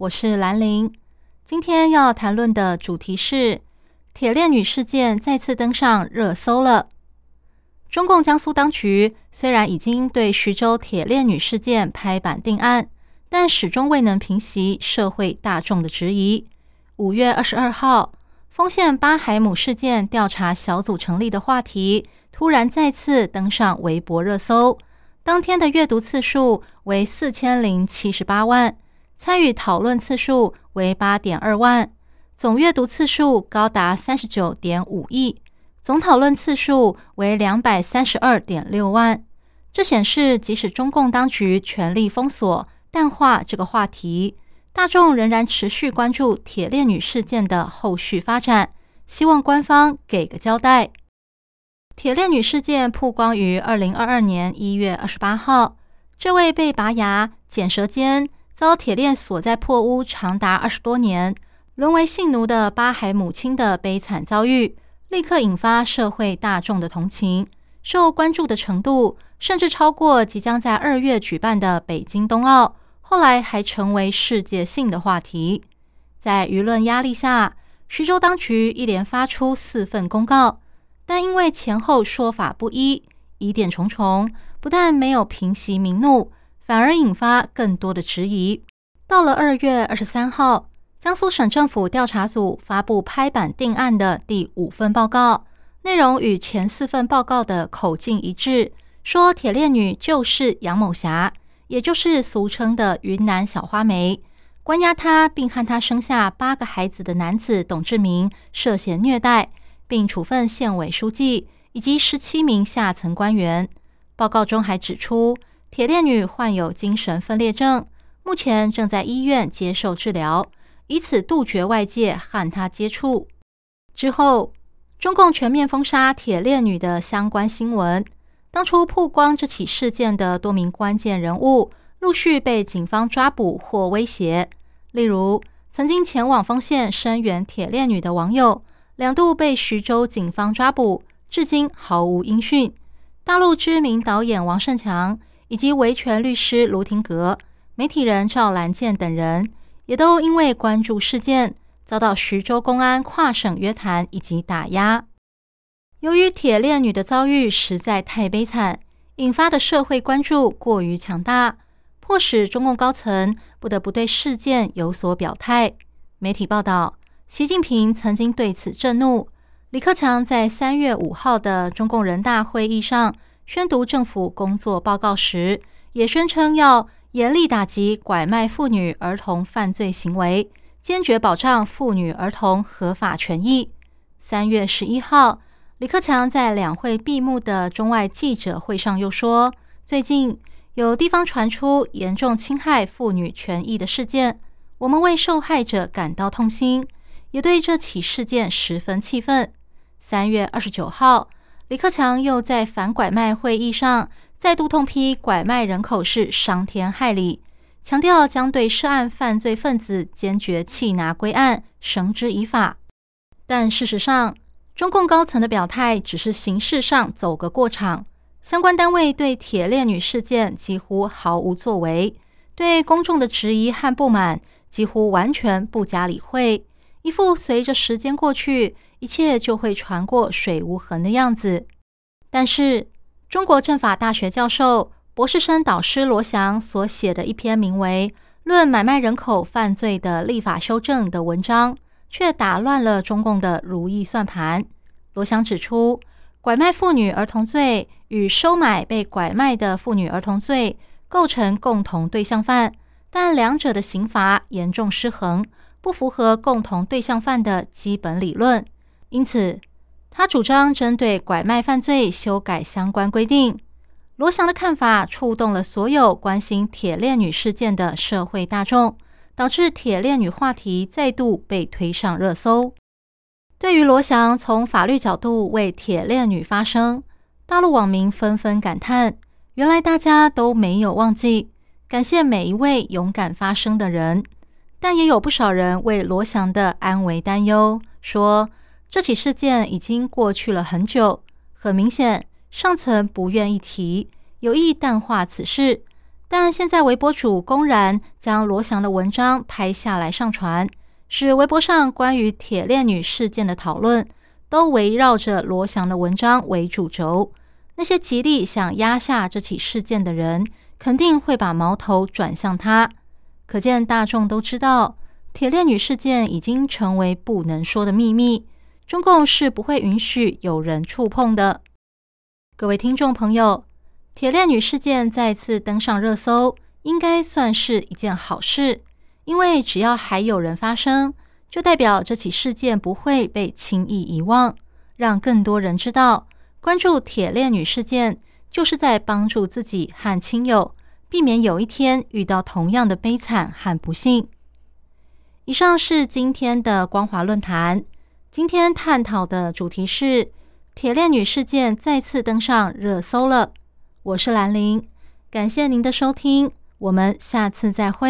我是兰玲。今天要谈论的主题是铁链女事件再次登上热搜了。中共江苏当局虽然已经对徐州铁链女事件拍板定案，但始终未能平息社会大众的质疑。五月二十二号，丰县巴海姆事件调查小组成立的话题，突然再次登上微博热搜。当天的阅读次数为四千零七十八万，参与讨论次数为八点二万，总阅读次数高达三十九点五亿，总讨论次数为两百三十二点六万。这显示，即使中共当局全力封锁、淡化这个话题，大众仍然持续关注铁链女事件的后续发展，希望官方给个交代。铁链女事件曝光于二零二二年一月二十八号。这位被拔牙、剪舌尖、遭铁链锁在破屋长达二十多年、沦为性奴的巴海母亲的悲惨遭遇，立刻引发社会大众的同情，受关注的程度甚至超过即将在二月举办的北京冬奥。后来还成为世界性的话题。在舆论压力下，徐州当局一连发出四份公告。但因为前后说法不一，疑点重重，不但没有平息民怒，反而引发更多的质疑。到了二月二十三号，江苏省政府调查组发布拍板定案的第五份报告，内容与前四份报告的口径一致，说铁链女就是杨某霞，也就是俗称的云南小花梅，关押她并和她生下八个孩子的男子董志明涉嫌虐待。并处分县委书记以及十七名下层官员。报告中还指出，铁链女患有精神分裂症，目前正在医院接受治疗，以此杜绝外界和她接触。之后，中共全面封杀铁链女的相关新闻。当初曝光这起事件的多名关键人物，陆续被警方抓捕或威胁。例如，曾经前往丰县声援铁链女的网友。两度被徐州警方抓捕，至今毫无音讯。大陆知名导演王胜强以及维权律师卢廷格、媒体人赵兰健等人，也都因为关注事件，遭到徐州公安跨省约谈以及打压。由于铁链女的遭遇实在太悲惨，引发的社会关注过于强大，迫使中共高层不得不对事件有所表态。媒体报道。习近平曾经对此震怒。李克强在三月五号的中共人大会议上宣读政府工作报告时，也宣称要严厉打击拐卖妇女儿童犯罪行为，坚决保障妇女儿童合法权益。三月十一号，李克强在两会闭幕的中外记者会上又说，最近有地方传出严重侵害妇女权益的事件，我们为受害者感到痛心。也对这起事件十分气愤。三月二十九号，李克强又在反拐卖会议上再度痛批拐卖人口是伤天害理，强调将对涉案犯罪分子坚决缉拿归案，绳之以法。但事实上，中共高层的表态只是形式上走个过场，相关单位对铁链女事件几乎毫无作为，对公众的质疑和不满几乎完全不加理会。一副随着时间过去，一切就会船过水无痕的样子。但是，中国政法大学教授、博士生导师罗翔所写的一篇名为《论买卖人口犯罪的立法修正》的文章，却打乱了中共的如意算盘。罗翔指出，拐卖妇女儿童罪与收买被拐卖的妇女儿童罪构成共同对象犯，但两者的刑罚严重失衡。不符合共同对象犯的基本理论，因此他主张针对拐卖犯罪修改相关规定。罗翔的看法触动了所有关心铁链女事件的社会大众，导致铁链女话题再度被推上热搜。对于罗翔从法律角度为铁链女发声，大陆网民纷纷感叹：原来大家都没有忘记感谢每一位勇敢发声的人。但也有不少人为罗翔的安危担忧，说这起事件已经过去了很久，很明显上层不愿意提，有意淡化此事。但现在微博主公然将罗翔的文章拍下来上传，使微博上关于铁链女事件的讨论都围绕着罗翔的文章为主轴。那些极力想压下这起事件的人，肯定会把矛头转向他。可见大众都知道，铁链女事件已经成为不能说的秘密，中共是不会允许有人触碰的。各位听众朋友，铁链女事件再次登上热搜，应该算是一件好事，因为只要还有人发声，就代表这起事件不会被轻易遗忘，让更多人知道，关注铁链女事件就是在帮助自己和亲友。避免有一天遇到同样的悲惨和不幸。以上是今天的光华论坛，今天探讨的主题是铁链女事件再次登上热搜了。我是兰玲，感谢您的收听，我们下次再会。